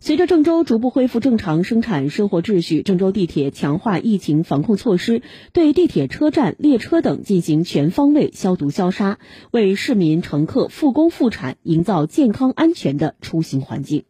随着郑州逐步恢复正常生产生活秩序郑州地铁强化疫情防控措施对地铁车站列车等进行全方位消毒消杀为市民乘客复工复产营造健康安全的出行环境。